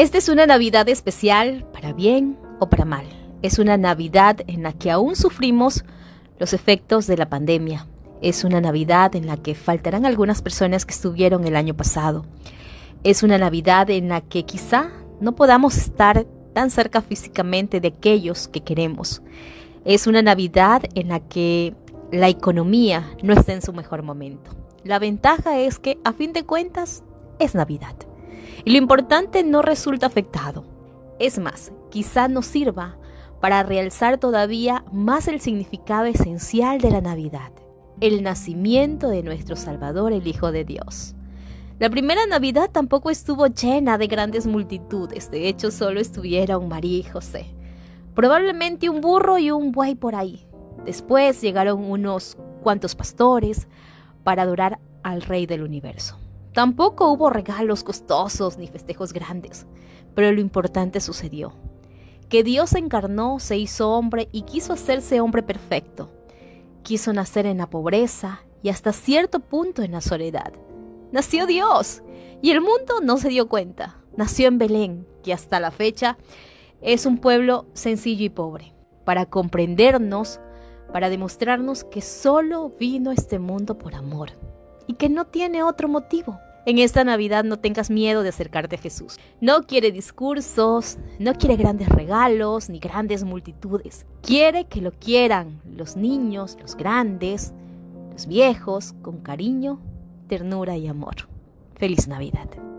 Esta es una Navidad especial, para bien o para mal. Es una Navidad en la que aún sufrimos los efectos de la pandemia. Es una Navidad en la que faltarán algunas personas que estuvieron el año pasado. Es una Navidad en la que quizá no podamos estar tan cerca físicamente de aquellos que queremos. Es una Navidad en la que la economía no está en su mejor momento. La ventaja es que, a fin de cuentas, es Navidad y lo importante no resulta afectado. Es más, quizá nos sirva para realzar todavía más el significado esencial de la Navidad, el nacimiento de nuestro Salvador, el Hijo de Dios. La primera Navidad tampoco estuvo llena de grandes multitudes, de hecho solo estuvieron María y José. Probablemente un burro y un buey por ahí. Después llegaron unos cuantos pastores para adorar al Rey del Universo. Tampoco hubo regalos costosos ni festejos grandes, pero lo importante sucedió. Que Dios encarnó, se hizo hombre y quiso hacerse hombre perfecto. Quiso nacer en la pobreza y hasta cierto punto en la soledad. Nació Dios y el mundo no se dio cuenta. Nació en Belén, que hasta la fecha es un pueblo sencillo y pobre, para comprendernos, para demostrarnos que solo vino este mundo por amor y que no tiene otro motivo. En esta Navidad no tengas miedo de acercarte a Jesús. No quiere discursos, no quiere grandes regalos ni grandes multitudes. Quiere que lo quieran los niños, los grandes, los viejos, con cariño, ternura y amor. Feliz Navidad.